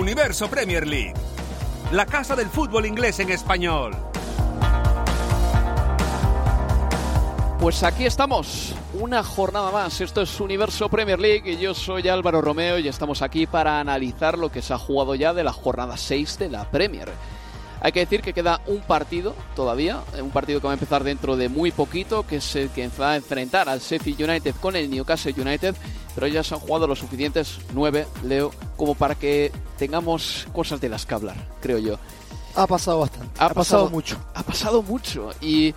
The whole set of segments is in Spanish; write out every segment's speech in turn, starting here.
Universo Premier League, la casa del fútbol inglés en español. Pues aquí estamos, una jornada más. Esto es Universo Premier League y yo soy Álvaro Romeo y estamos aquí para analizar lo que se ha jugado ya de la jornada 6 de la Premier. Hay que decir que queda un partido todavía, un partido que va a empezar dentro de muy poquito, que es el que va a enfrentar al Sheffield United con el Newcastle United, pero ya se han jugado los suficientes, nueve, Leo, como para que tengamos cosas de las que hablar, creo yo. Ha pasado bastante. Ha, Ha, pasado, mucho. Ha pasado mucho. Y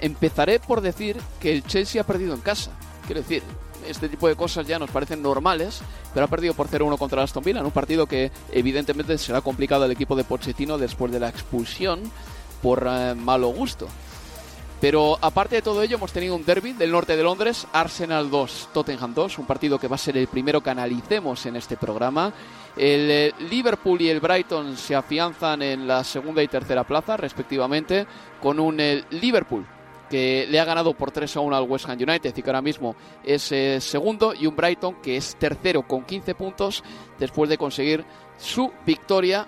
empezaré por decir que el Chelsea ha perdido en casa. Quiero decir, este tipo de cosas ya nos parecen normales, pero ha perdido por 0-1 contra Aston Villa en un partido que evidentemente será complicado al equipo de Pochettino después de la expulsión por eh, malo gusto. Pero aparte de todo ello, hemos tenido un derby del norte de Londres, Arsenal 2, Tottenham 2, un partido que va a ser el primero que analicemos en este programa. El eh, Liverpool y el Brighton se afianzan en la segunda y tercera plaza, respectivamente, con un eh, Liverpool que le ha ganado por 3 a 1 al West Ham United y que ahora mismo es eh, segundo, y un Brighton que es tercero con 15 puntos después de conseguir su victoria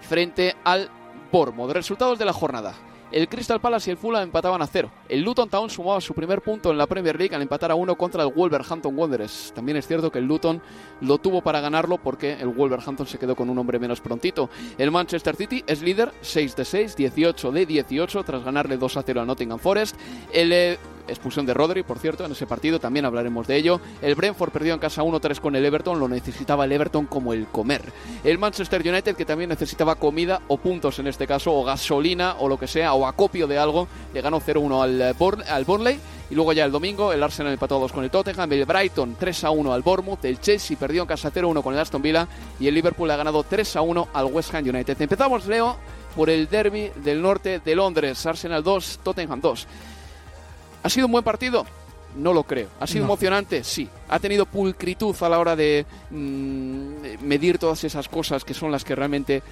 frente al Bournemouth. Resultados de la jornada. El Crystal Palace y el Fulham empataban a cero. El Luton Town sumaba su primer punto en la Premier League al empatar a uno contra el Wolverhampton Wanderers. También es cierto que el Luton lo tuvo para ganarlo porque el Wolverhampton se quedó con un hombre menos prontito. El Manchester City es líder, 6 de 6, 18 de 18, tras ganarle 2 a 0 a Nottingham Forest. El eh, expulsión de Rodri, por cierto, en ese partido, también hablaremos de ello. El Brentford perdió en casa 1-3 con el Everton, lo necesitaba el Everton como el comer. El Manchester United, que también necesitaba comida o puntos en este caso, o gasolina o lo que sea, o acopio de algo, le ganó 0-1 al, eh, al Burnley. Y luego ya el domingo, el Arsenal empató a 2 con el Tottenham, el Brighton 3-1 al Bournemouth, el Chelsea perdió en casa 0-1 con el Aston Villa y el Liverpool ha ganado 3-1 al West Ham United. Empezamos, Leo, por el derby del norte de Londres, Arsenal 2, Tottenham 2. ¿Ha sido un buen partido? No lo creo. ¿Ha sido No. emocionante? Sí. ¿Ha tenido pulcritud a la hora de mm, medir todas esas cosas que son las que realmente,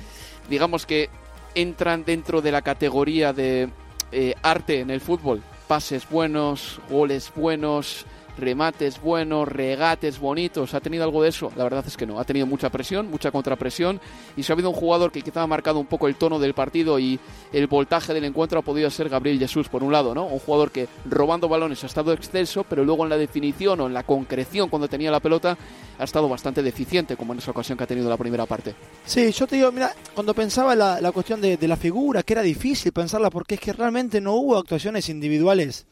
digamos que entran dentro de la categoría de eh, arte en el fútbol? Pases buenos, goles buenos, remates buenos, regates bonitos. ¿Ha tenido algo de eso? La verdad es que no. Ha tenido mucha presión, mucha contrapresión. Y si ha habido un jugador que quizá ha marcado un poco el tono del partido y el voltaje del encuentro ha podido ser Gabriel Jesús, por un lado, ¿no? Un jugador que robando balones ha estado excelso, pero luego en la definición o en la concreción cuando tenía la pelota ha estado bastante deficiente, como en esa ocasión que ha tenido la primera parte. Sí, yo te digo, mira, cuando pensaba la, la cuestión de, de la figura, que era difícil pensarla porque es que realmente no hubo actuaciones individuales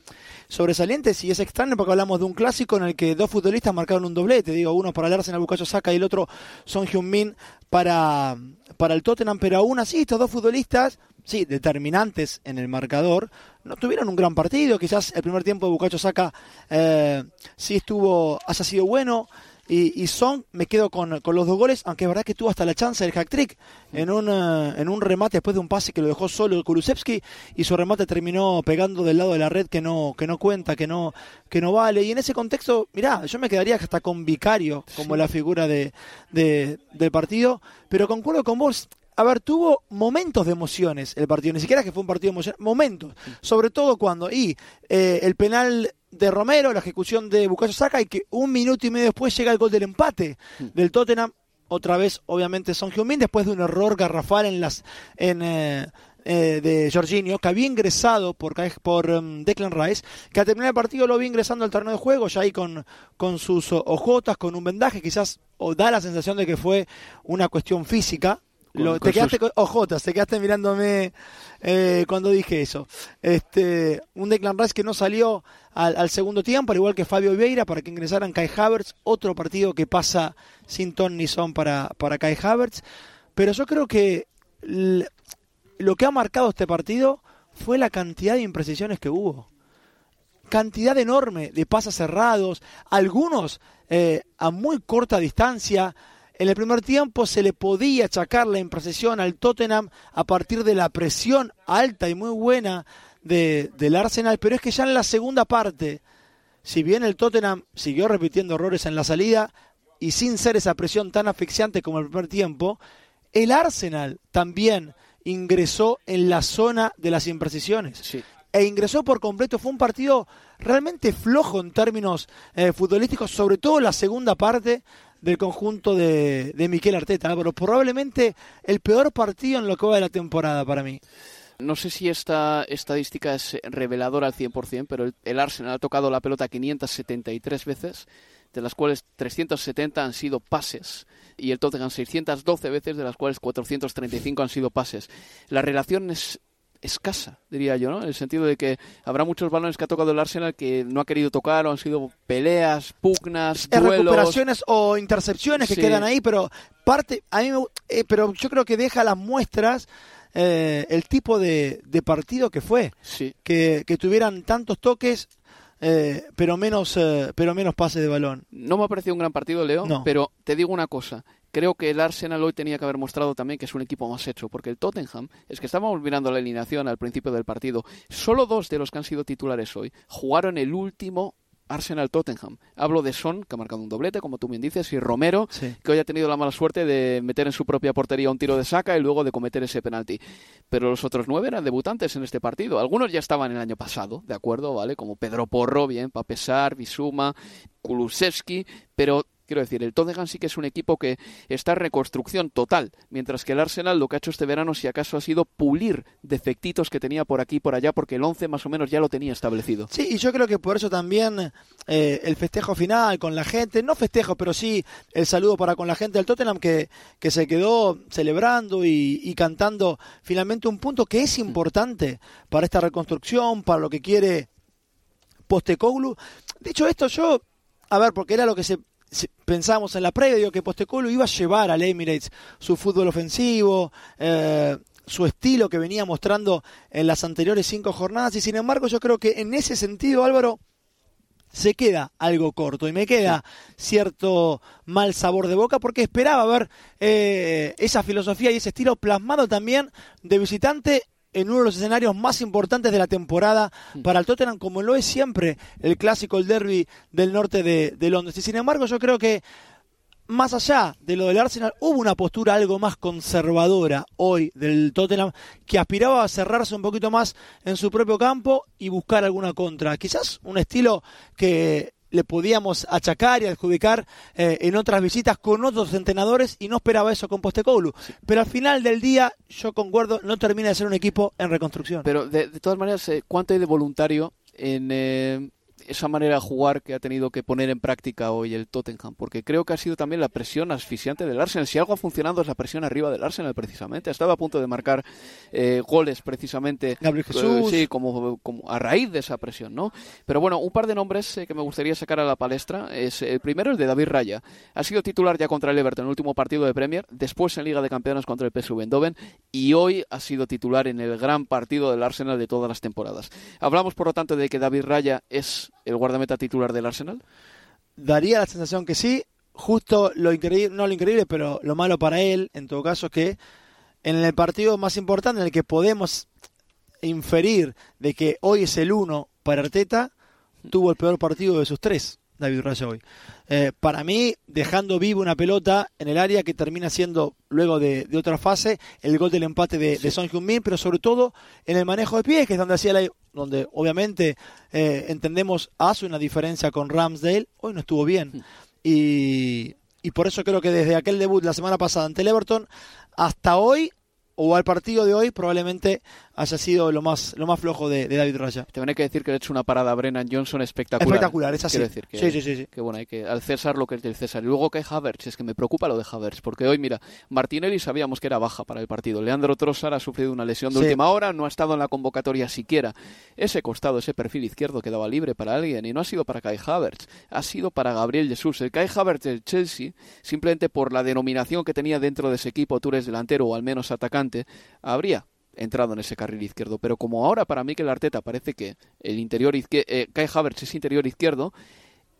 sobresalientes y es extraño porque hablamos de un clásico en el que dos futbolistas marcaron un doblete, digo, uno para el Arsenal Bukayo Saka y el otro Son Heung-min para, para el Tottenham, pero aún así estos dos futbolistas, sí, determinantes en el marcador, no tuvieron un gran partido, quizás el primer tiempo de Bukayo Saka eh, sí estuvo, haya sido bueno, y, y Son me quedo con, con los dos goles, aunque es verdad que tuvo hasta la chance del hack trick en un, eh, en un remate después de un pase que lo dejó solo el Kulusevski y su remate terminó pegando del lado de la red que no, que no cuenta, que no, que no vale. Y en ese contexto, mirá, yo me quedaría hasta con Vicario como la figura de, de- del partido, pero concuerdo con vos. A ver, tuvo momentos de emociones el partido, ni siquiera que fue un partido emocionante, momentos, sobre todo cuando, y eh, el penal de Romero, la ejecución de Bukayo Saka y que un minuto y medio después llega el gol del empate del Tottenham, otra vez obviamente Son Heung-min después de un error garrafal en las en, eh, eh, de Jorginho, que había ingresado por, por um, Declan Rice, que al terminar el partido lo vi ingresando al terreno de juego, ya ahí con, con sus ojotas, con un vendaje, quizás o da la sensación de que fue una cuestión física, lo, te quedaste con ojotas, te quedaste mirándome eh, cuando dije eso. Este, un Declan Rice que no salió al, segundo tiempo, al igual que Fabio Vieira, para que ingresaran Kai Havertz. Otro partido que pasa sin ton ni son para, para Kai Havertz. Pero yo creo que lo que ha marcado este partido fue la cantidad de imprecisiones que hubo. Cantidad enorme de pases cerrados, algunos eh, a muy corta distancia, en el primer tiempo se le podía achacar la imprecisión al Tottenham a partir de la presión alta y muy buena de, del Arsenal, pero es que ya en la segunda parte, si bien el Tottenham siguió repitiendo errores en la salida y sin ser esa presión tan asfixiante como el primer tiempo, el Arsenal también ingresó en la zona de las imprecisiones. E ingresó por completo. Fue un partido realmente flojo en términos eh, futbolísticos, sobre todo la segunda parte, del conjunto de, de Miquel Arteta, pero probablemente el peor partido en lo que va de la temporada para mí. No sé si esta estadística es reveladora al 100%, pero el, Arsenal ha tocado la pelota 573 veces, de las cuales 370 han sido pases y el Tottenham 612 veces, de las cuales 435 han sido pases. La relación es escasa, diría yo, ¿no? En el sentido de que habrá muchos balones que ha tocado el Arsenal que no ha querido tocar o han sido peleas, pugnas, duelos. recuperaciones o intercepciones que quedan ahí, pero parte, a mí eh, pero yo creo que deja las muestras eh, el tipo de, partido que fue, sí. que, que tuvieran tantos toques. Eh, pero menos pero menos pases de balón. No me ha parecido un gran partido, Leo, pero te digo una cosa, creo que el Arsenal hoy tenía que haber mostrado también que es un equipo más hecho, porque el Tottenham, es que estábamos mirando la alineación al principio del partido, solo dos de los que han sido titulares hoy jugaron el último Arsenal Tottenham. Hablo de Son, que ha marcado un doblete, como tú bien dices, y Romero, que hoy ha tenido la mala suerte de meter en su propia portería un tiro de saca y luego de cometer ese penalti. Pero los otros nueve eran debutantes en este partido. Algunos ya estaban el año pasado, ¿de acuerdo? ¿Vale? Como Pedro Porro, bien, Papesar, Bisuma, Kulusevski, pero Quiero decir, el Tottenham sí que es un equipo que está en reconstrucción total, mientras que el Arsenal lo que ha hecho este verano, si acaso, ha sido pulir defectitos que tenía por aquí y por allá, porque el 11 más o menos ya lo tenía establecido. Sí, y yo creo que por eso también eh, el festejo final con la gente, no festejo, pero sí el saludo para con la gente del Tottenham que, que se quedó celebrando y, y cantando finalmente un punto que es importante para esta reconstrucción, para lo que quiere Postecoglu. Dicho esto, yo, a ver, porque era lo que se pensamos en la previa, digo que Postecolo iba a llevar al Emirates su fútbol ofensivo, eh, su estilo que venía mostrando en las anteriores cinco jornadas, y sin embargo yo creo que en ese sentido, Álvaro, se queda algo corto y me queda cierto mal sabor de boca porque esperaba ver eh, esa filosofía y ese estilo plasmado también de visitante en uno de los escenarios más importantes de la temporada para el Tottenham, como lo es siempre el clásico, el derby del norte de, Londres. Y sin embargo, yo creo que más allá de lo del Arsenal, hubo una postura algo más conservadora hoy del Tottenham que aspiraba a cerrarse un poquito más en su propio campo y buscar alguna contra. Quizás un estilo que le podíamos achacar y adjudicar eh, en otras visitas con otros entrenadores y no esperaba eso con Postecoglou. Pero al final del día, yo concuerdo, no termina de ser un equipo en reconstrucción. Pero de, todas maneras, eh, ¿cuánto hay de voluntario en, eh, esa manera de jugar que ha tenido que poner en práctica hoy el Tottenham, porque creo que ha sido también la presión asfixiante del Arsenal. Si algo ha funcionado es la presión arriba del Arsenal, precisamente. Estaba a punto de marcar eh, goles, precisamente. Gabriel Jesús. sí, como, como, a raíz de esa presión, ¿no? Pero bueno, un par de nombres eh, que me gustaría sacar a la palestra. Es, el primero, el de David Raya. Ha sido titular ya contra el Everton en el último partido de Premier, después en Liga de Campeones contra el PSV Eindhoven y hoy ha sido titular en el gran partido del Arsenal de todas las temporadas. Hablamos, por lo tanto, de que David Raya es el guardameta titular del Arsenal? Daría la sensación que sí. Justo lo increíble, no lo increíble, pero lo malo para él, en todo caso, es que en el partido más importante en el que podemos inferir de que hoy es el uno para Arteta, tuvo el peor partido de sus tres. David Raya hoy. Eh, para mí, dejando vivo una pelota en el área que termina siendo, luego de, otra fase, el gol del empate de, de Son Heung-min, pero sobre todo en el manejo de pies, que es donde hacía la, donde obviamente eh, entendemos hace una diferencia con Ramsdale, hoy no estuvo bien. Y, y por eso creo que desde aquel debut la semana pasada ante el Everton hasta hoy o al partido de hoy probablemente haya sido lo más lo más flojo de, David Raya. Te hay que decir que le ha hecho una parada a Brennan Johnson espectacular. Espectacular, es así. decir que, sí, sí, sí, que bueno, hay que al César lo que es del César. Y luego que hay Havertz, es que me preocupa lo de Havertz, porque hoy, mira, Martinelli sabíamos que era baja para el partido. Leandro Trossard ha sufrido una lesión de última hora, no ha estado en la convocatoria siquiera. Ese costado, ese perfil izquierdo quedaba libre para alguien y no ha sido para Kai Havertz, ha sido para Gabriel Jesús. El Kai Havertz del Chelsea, simplemente por la denominación que tenía dentro de ese equipo, tú eres delantero o al menos atacante, habría entrado en ese carril izquierdo. Pero como ahora para mí Arteta parece que el interior izquierdo, eh, Kai Havertz es interior izquierdo,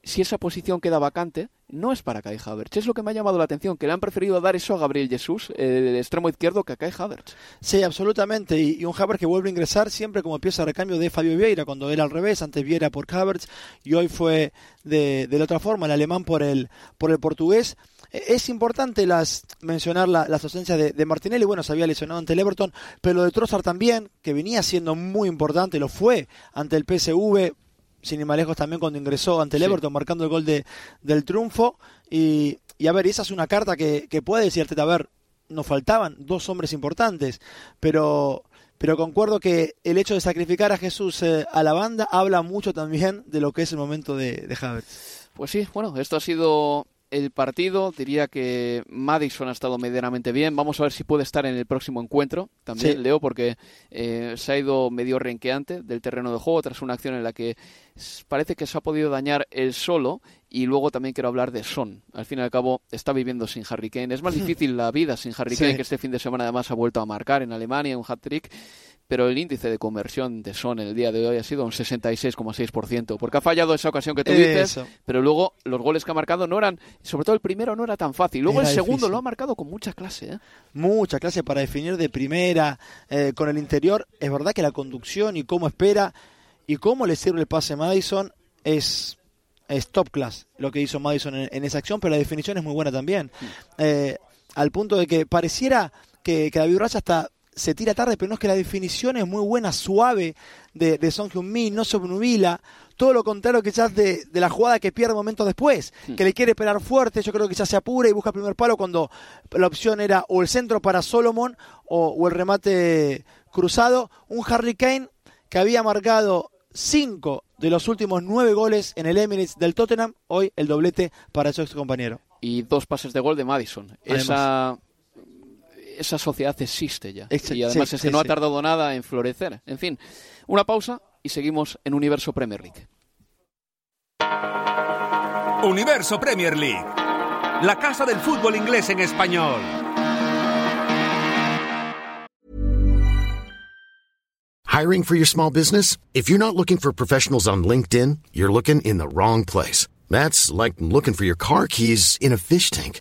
si esa posición queda vacante, no es para Kai Havertz. Es lo que me ha llamado la atención, que le han preferido dar eso a Gabriel Jesús, el extremo izquierdo, que a Kai Havertz. Sí, absolutamente. Y, un Havertz que vuelve a ingresar siempre como pieza de recambio de Fabio Vieira, cuando era al revés, antes Vieira por Havertz y hoy fue de, de la otra forma, el alemán por el, por el portugués. Es importante las, mencionar la, las ausencias de, de, Martinelli, bueno, se había lesionado ante el Everton, pero lo de Trossard también, que venía siendo muy importante, lo fue ante el PSV, sin ir más lejos también cuando ingresó ante el Everton, marcando el gol de, del triunfo. Y, y, a ver, esa es una carta que, que puede decirte, a ver, nos faltaban dos hombres importantes, pero pero concuerdo que el hecho de sacrificar a Jesús eh, a la banda habla mucho también de lo que es el momento de, de Havertz. Pues sí, bueno, esto ha sido el partido. Diría que Madison ha estado medianamente bien. Vamos a ver si puede estar en el próximo encuentro. También, Leo, porque eh, se ha ido medio renqueante del terreno de juego tras una acción en la que parece que se ha podido dañar el solo. Y luego también quiero hablar de Son. Al fin y al cabo, está viviendo sin Harry Kane. Es más difícil la vida sin Harry Kane, que este fin de semana además ha vuelto a marcar en Alemania un hat-trick pero el índice de conversión de Son en el día de hoy ha sido un 66,6%, porque ha fallado esa ocasión que tú dices, pero luego los goles que ha marcado no eran, sobre todo el primero no era tan fácil, luego el segundo lo ha marcado con mucha clase. ¿eh? Mucha clase para definir de primera, eh, con el interior, es verdad que la conducción y cómo espera y cómo le sirve el pase a Madison es, es top class lo que hizo Madison en, esa acción, pero la definición es muy buena también, mm. eh, al punto de que pareciera que, que David Raya está se tira tarde, pero no es que la definición es muy buena, suave de, de Song Hyun-min, no se obnubila. Todo lo contrario quizás de, de la jugada que pierde momentos después, que le quiere pegar fuerte, yo creo que ya se apura y busca el primer palo cuando la opción era o el centro para Solomon o, el remate cruzado. Un Harry Kane que había marcado cinco de los últimos nueve goles en el Emirates del Tottenham, hoy el doblete para su ex compañero. Y dos pases de gol de Madison. Esa esa sociedad existe ya. y además es que no ha tardado nada en florecer. En fin, una pausa y seguimos en Universo Premier League. Universo Premier League, la casa del fútbol inglés en español. Hiring for your small business? If you're not looking for professionals on LinkedIn, you're looking in the wrong place. That's like looking for your car keys in a fish tank.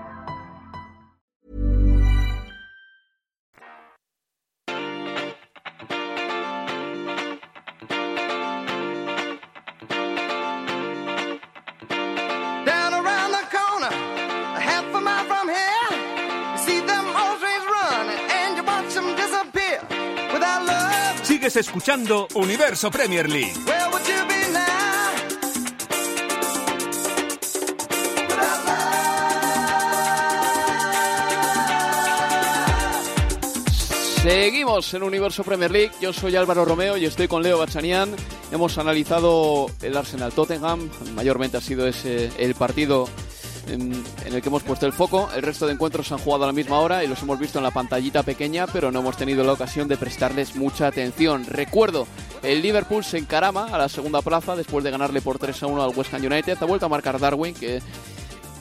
Sigues escuchando Universo Premier League. Seguimos en Universo Premier League. Yo soy Álvaro Romeo y estoy con Leo Bachanian. Hemos analizado el Arsenal Tottenham. Mayormente ha sido ese el partido en, en el que hemos puesto el foco. El resto de encuentros se han jugado a la misma hora y los hemos visto en la pantallita pequeña, pero no hemos tenido la ocasión de prestarles mucha atención. Recuerdo, el Liverpool se encarama a la segunda plaza después de ganarle por 3 a 1 al West Ham United. Ha vuelto a marcar Darwin, que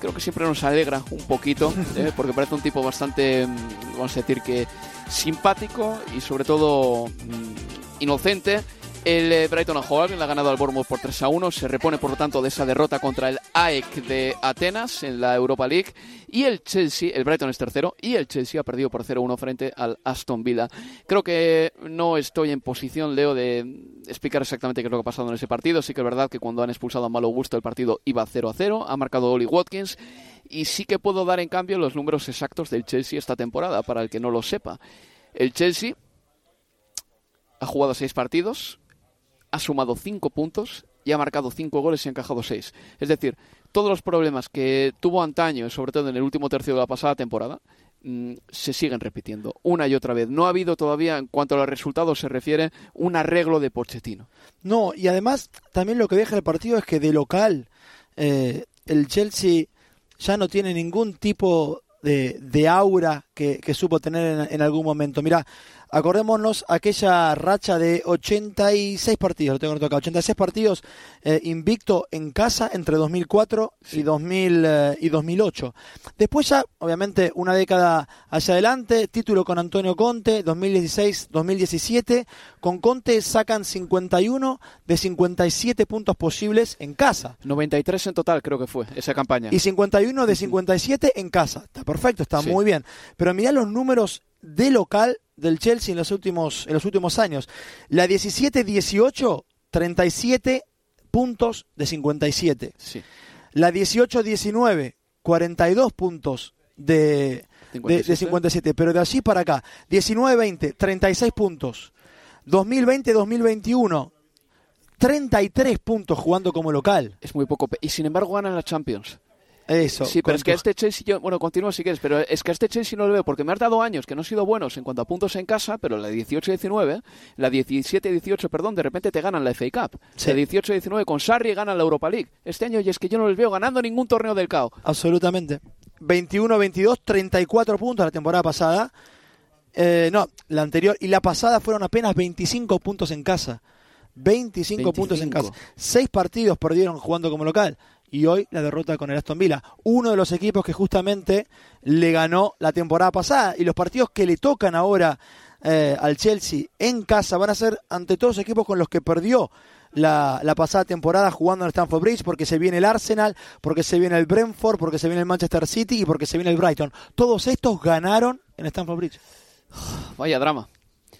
creo que siempre nos alegra un poquito, ¿eh? porque parece un tipo bastante, mm, vamos a decir que simpático y sobre todo mm, inocente. El eh, Brighton a Hove le ha ganado al Bournemouth por 3 a 1, se repone por lo tanto de esa derrota contra el AEK de Atenas en la Europa League y el Chelsea, el Brighton es tercero y el Chelsea ha perdido por 0 1 frente al Aston Villa. Creo que no estoy en posición, Leo, de explicar exactamente qué es lo que ha pasado en ese partido. Sí que es verdad que cuando han expulsado a Malo Gusto el partido iba 0 a 0, ha marcado Oli Watkins y sí que puedo dar en cambio los números exactos del Chelsea esta temporada, para el que no lo sepa. El Chelsea ha jugado seis partidos, ha sumado cinco puntos y ha marcado cinco goles y ha encajado seis. Es decir, todos los problemas que tuvo antaño, sobre todo en el último tercio de la pasada temporada, mm, se siguen repitiendo una y otra vez. No ha habido todavía, en cuanto a los resultados se refiere, un arreglo de Pochettino. No, y además también lo que deja el partido es que de local eh, el Chelsea ya no tiene ningún tipo de aura que, que supo tener en, en algún momento. Mira, acordémonos aquella racha de 86 partidos, lo tengo anotado acá, 86 partidos eh, invicto en casa entre 2004 y, 2000, eh, y 2008. Después ya, obviamente, una década hacia adelante, título con Antonio Conte, 2016-2017. Con Conte sacan 51 de 57 puntos posibles en casa. 93 en total creo que fue esa campaña. Y 51 de 57 en casa. Está perfecto, está Sí. muy bien. Pero mirá los números de local del Chelsea en los últimos, en los últimos años. La 17-18, 37 puntos de 57. Sí. La 18-19, 42 puntos de, de, de 57. Pero de allí para acá, 19-20, 36 puntos. 2020-2021, 33 puntos jugando como local. Es muy poco. Y sin embargo ganan la Champions. Eso. Sí, pero es que a este Chelsea, yo, bueno, continúa si quieres, pero es que a este Chelsea no lo veo porque me has dado años que no han sido buenos en cuanto a puntos en casa, pero la 18-19, la 17-18, perdón, de repente te ganan la FA Cup. Sí. La 18-19 con Sarri ganan la Europa League. Este año y es que yo no les veo ganando ningún torneo del CAO. Absolutamente. 21-22, 34 puntos la temporada pasada. Eh, no, la anterior y la pasada fueron apenas 25 puntos en casa. 25, puntos en 25. casa. Seis partidos perdieron jugando como local. Y hoy la derrota con el Aston Villa. Uno de los equipos que justamente le ganó la temporada pasada. Y los partidos que le tocan ahora eh, al Chelsea en casa van a ser ante todos los equipos con los que perdió la, la pasada temporada jugando en Stamford Bridge, porque se viene el Arsenal, porque se viene el Brentford, porque se viene el Manchester City y porque se viene el Brighton. Todos estos ganaron en Stamford Bridge. Vaya drama.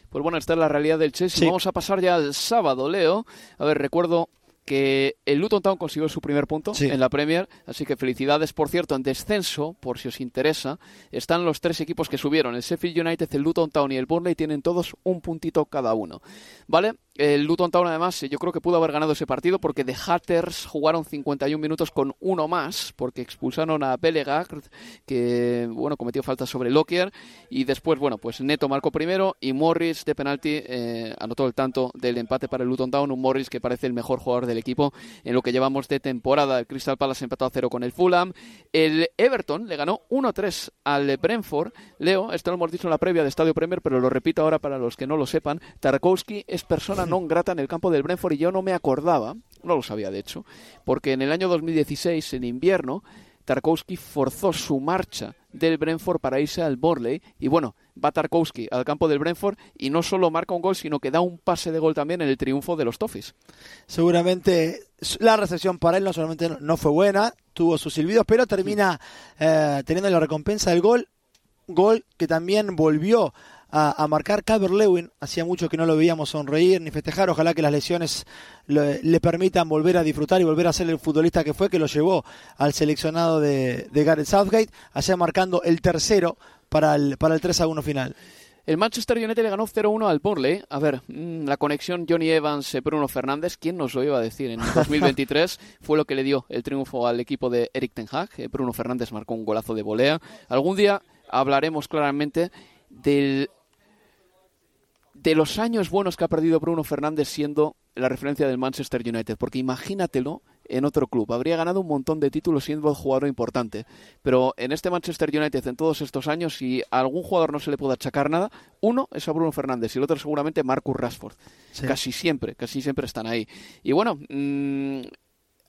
Pues bueno, esta es la realidad del Chelsea. Sí. Vamos a pasar ya al sábado, Leo. A ver, recuerdo que el Luton Town consiguió su primer punto Sí. en la Premier, así que felicidades. Por cierto, en descenso, por si os interesa, están los tres equipos que subieron. El Sheffield United, el Luton Town y el Burnley tienen todos un puntito cada uno. ¿Vale? El Luton Town, además, yo creo que pudo haber ganado ese partido porque The Hatters jugaron 51 minutos con uno más, porque expulsaron a Bellegarde, que, bueno, cometió falta sobre Lockyer, y después, bueno, pues Neto marcó primero y Morris de penalti eh, anotó el tanto del empate para el Luton Town, un Morris que parece el mejor jugador del equipo en lo que llevamos de temporada. El Crystal Palace empató a cero con el Fulham. El Everton le ganó 1-3 al Brentford. Leo, esto lo hemos dicho en la previa de Estadio Premier, pero lo repito ahora para los que no lo sepan. Tarkowski es persona non grata en el campo del Brentford y yo no me acordaba, no lo sabía de hecho, porque en el año 2016, en invierno, Tarkowski forzó su marcha del Brentford para irse al Borley y bueno, va Tarkowski al campo del Brentford y no solo marca un gol, sino que da un pase de gol también en el triunfo de los Toffees. Seguramente la recepción para él no solamente no- no fue buena, tuvo sus silbidos, pero termina eh, teniendo la recompensa del gol. Gol que también volvió a, a marcar Calvert Lewin. Hacía mucho que no lo veíamos sonreír ni festejar. Ojalá que las lesiones le, le permitan volver a disfrutar y volver a ser el futbolista que fue, que lo llevó al seleccionado de, de Gareth Southgate, allá marcando el tercero para el, para el 3 a 1 final. El Manchester United le ganó 0-1 al Burnley. A ver, mm, la conexión Johnny Evans-Bruno Fernández, ¿quién nos lo iba a decir? En 2023 fue lo que le dio el triunfo al equipo de Eric Ten Hag. Eh, Bruno Fernández marcó un golazo de volea. Algún día hablaremos claramente del de los años buenos que ha perdido Bruno Fernández siendo la referencia del Manchester United, porque imagínatelo en otro club. Habría ganado un montón de títulos siendo un jugador importante. Pero en este Manchester United, en todos estos años, si a algún jugador no se le puede achacar nada, uno es a Bruno Fernández y el otro seguramente Marcus Rashford. Casi siempre, casi siempre están ahí. Y bueno, mmm,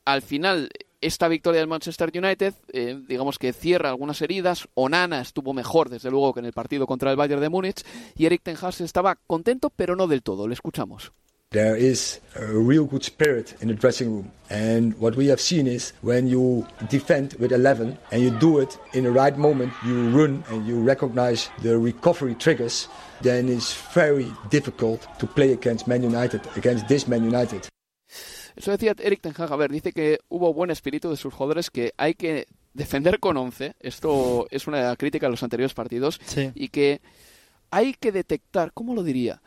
al final esta victoria del Manchester United, eh, digamos que cierra algunas heridas. Onana estuvo mejor, desde luego, que en el partido contra el Bayern de Múnich. Y Eric Ten Hag estaba contento, pero no del todo. Le escuchamos. There is a real good spirit in the dressing room. And what we have seen is when you defend with 11 and you do it in the right moment, you run and you recognize the recovery triggers, then it's very difficult to play against Man United, against this Man United. Eso decía Eric Ten Hag. A ver, dice que hubo buen espíritu de sus jugadores, que hay que defender con 11. Esto es una crítica a los anteriores partidos. Sí. Y que hay que detectar, ¿cómo lo diría?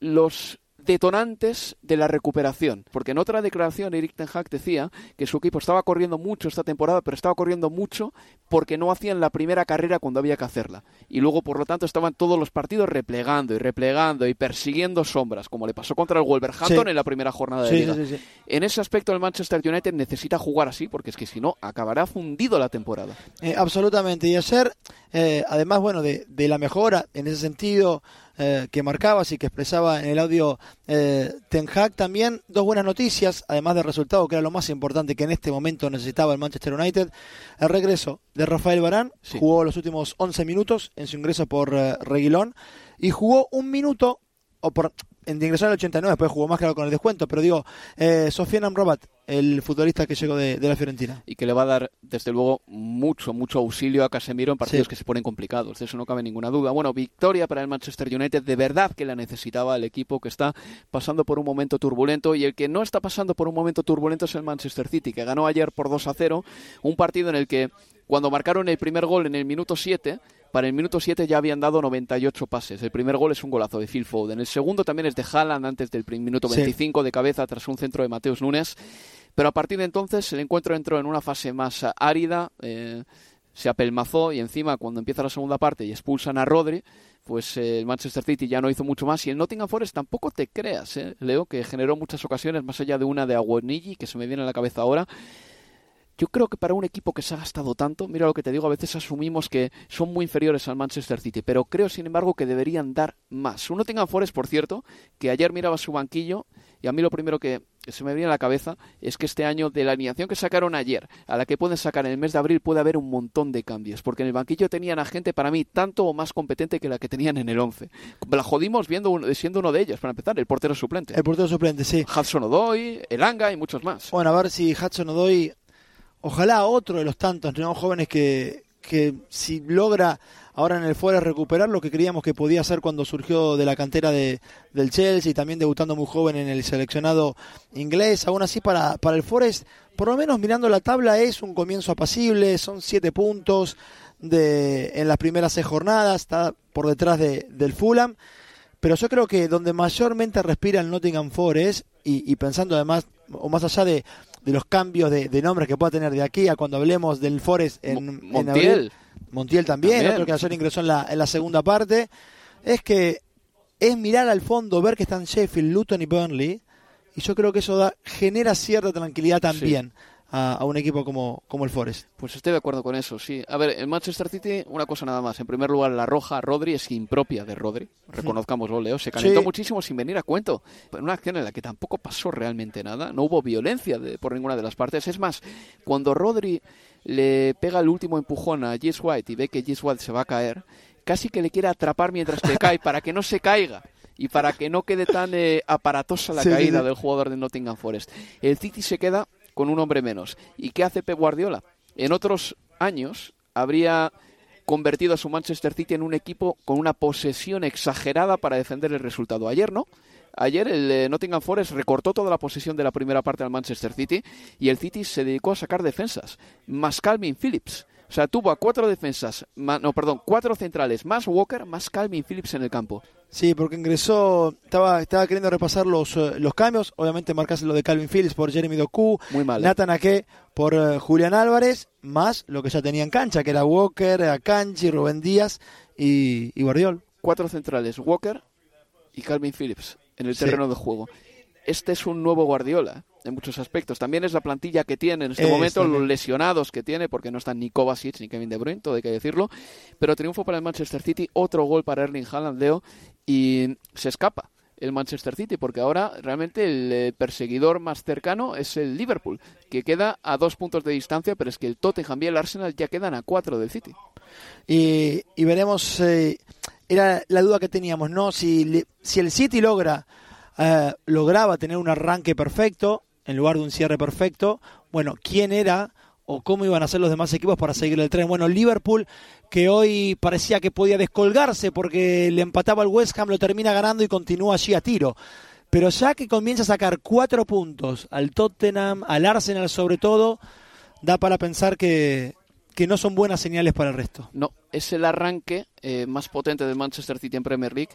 Los detonantes de la recuperación. Porque en otra declaración Eric Ten Hag decía que su equipo estaba corriendo mucho esta temporada, pero estaba corriendo mucho porque no hacían la primera carrera cuando había que hacerla. Y luego, por lo tanto, estaban todos los partidos replegando y replegando y persiguiendo sombras, como le pasó contra el Wolverhampton Sí. en la primera jornada de Sí, liga. sí. En ese aspecto el Manchester United necesita jugar así, porque es que si no, acabará fundido la temporada. Eh, absolutamente. Y ayer, eh, además, bueno, de, de la mejora en ese sentido eh, que marcabas y que expresaba en el audio eh, Ten Hag, también dos buenas noticias, además del resultado, que era lo más importante que en este momento necesitaba el Manchester United. El regreso de Rafael Barán, jugó los últimos 11 minutos en su ingreso por eh, Reguilón y jugó un minuto o por ingresó en el 89, después jugó más claro con el descuento, pero digo, eh, Amrabat, el futbolista que llegó de, de la Fiorentina. y que le va a dar, desde luego, mucho, mucho auxilio a Casemiro en partidos Sí. que se ponen complicados. De eso no cabe ninguna duda. Bueno, victoria para el Manchester United. De verdad que la necesitaba el equipo que está pasando por un momento turbulento. Y el que no está pasando por un momento turbulento es el Manchester City, que ganó ayer por 2 a 0. Un partido en el que, cuando marcaron el primer gol en el minuto 7, para el minuto 7 ya habían dado 98 pases. El primer gol es un golazo de Phil Foden. El segundo también es de Haaland antes del minuto Sí. 25 de cabeza tras un centro de Mateus Nunes. Pero a partir de entonces el encuentro entró en una fase más ah, árida, eh, se apelmazó y encima cuando empieza la segunda parte y expulsan a Rodri, pues eh, el Manchester City ya no hizo mucho más y el Nottingham Forest tampoco te creas, eh, Leo, que generó muchas ocasiones más allá de una de Aguonigi que se me viene a la cabeza ahora. Yo creo que para un equipo que se ha gastado tanto, mira lo que te digo, a veces asumimos que son muy inferiores al Manchester City, pero creo sin embargo que deberían dar más. Un Nottingham Forest, por cierto, que ayer miraba su banquillo y a mí lo primero que se me viene a la cabeza es que este año de la alineación que sacaron ayer a la que pueden sacar en el mes de abril puede haber un montón de cambios, porque en el banquillo tenían a gente para mí tanto o más competente que la que tenían en el 11. La jodimos viendo un- siendo uno de ellos, para empezar, el portero suplente. El portero suplente, sí. Hudson Odoi, Elanga y muchos más. Bueno, a ver si Hudson Odoi, ojalá otro de los tantos ¿no? jóvenes que, que si logra ahora en el Forest recuperar lo que creíamos que podía hacer cuando surgió de la cantera de, del Chelsea y también debutando muy joven en el seleccionado inglés. Aún así, para, para el Forest, por lo menos mirando la tabla, es un comienzo apacible, son siete puntos de, en las primeras seis jornadas, está por detrás de, del Fulham. Pero yo creo que donde mayormente respira el Nottingham Forest, y pensando además, o más allá de, de los cambios de, de nombres que pueda tener de aquí a cuando hablemos del Forest en, en Montiel. abril, Montiel también, También. otro que ayer ingresó en la, en la segunda parte, es que es mirar al fondo, ver que están Sheffield, Luton y Burnley, y yo creo que eso da, genera cierta tranquilidad también a, a un equipo como, como el Forest. Pues estoy de acuerdo con eso, sí. A ver, el Manchester City, una cosa nada más. En primer lugar, la roja Rodri es impropia de Rodri. Reconozcámoslo, Leo. Se calentó Sí. muchísimo sin venir a cuento. En una acción en la que tampoco pasó realmente nada. No hubo violencia de- por ninguna de las partes. Es más, cuando Rodri le pega el último empujón a Jess White y ve que Jess White se va a caer, casi que le quiere atrapar mientras que cae para que no se caiga. Y para que no quede tan eh, aparatosa la Sí, sí, caída sí. del jugador de Nottingham Forest. El City se queda con un hombre menos. ¿Y qué hace Pep Guardiola? En otros años habría convertido a su Manchester City en un equipo con una posesión exagerada para defender el resultado. Ayer no. Ayer el eh, Nottingham Forest recortó toda la posesión de la primera parte al Manchester City y el City se dedicó a sacar defensas. Más Calvin Phillips O sea, tuvo a cuatro defensas, no, perdón, cuatro centrales, más Walker, más Calvin Phillips en el campo. Sí, porque ingresó, estaba, estaba queriendo repasar los, eh, los cambios, obviamente marcase lo de Calvin Phillips por Jeremy Doku, Muy mal. ¿eh? Nathan Ake por eh, Julián Álvarez, más lo que ya tenía en cancha, que era Walker, Akanji, Rubén Díaz y, y Guardiol. Cuatro centrales, Walker y Calvin Phillips en el Sí. terreno de juego. Este es un nuevo Guardiola en muchos aspectos. También es la plantilla que tiene en este momento, los lesionados que tiene, porque no están ni Kovacic ni Kevin De Bruyne, todo hay que decirlo. Pero triunfo para el Manchester City, otro gol para Erling Haaland, Leo, y se escapa el Manchester City, porque ahora realmente el eh, perseguidor más cercano es el Liverpool, que queda a dos puntos de distancia, pero es que el Tottenham y el Arsenal ya quedan a cuatro del City. Y, y veremos, eh, era la duda que teníamos, ¿no? Si, si el City logra, eh, lograba tener un arranque perfecto, en lugar de un cierre perfecto, bueno, ¿quién era o cómo iban a ser los demás equipos para seguir el tren? Bueno, Liverpool, que hoy parecía que podía descolgarse porque le empataba al West Ham, lo termina ganando y continúa allí a tiro. Pero ya que comienza a sacar cuatro puntos al Tottenham, al Arsenal sobre todo, da para pensar que, que no son buenas señales para el resto. No, es el arranque eh, más potente del Manchester City en Premier League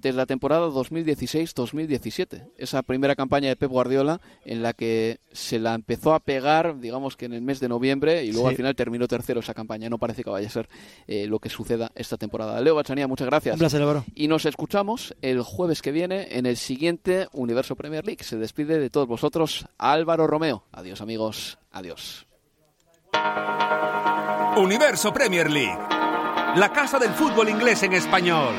desde la temporada 2016-2017. Esa primera campaña de Pep Guardiola en la que se la empezó a pegar, digamos que en el mes de noviembre, y luego Sí. al final terminó tercero esa campaña. No parece que vaya a ser eh, lo que suceda esta temporada. Leo Bachanía, muchas gracias. Un placer, Álvaro. Y nos escuchamos el jueves que viene en el siguiente Universo Premier League. Se despide de todos vosotros Álvaro Romeo. Adiós amigos, adiós. Universo Premier League. La casa del fútbol inglés en español.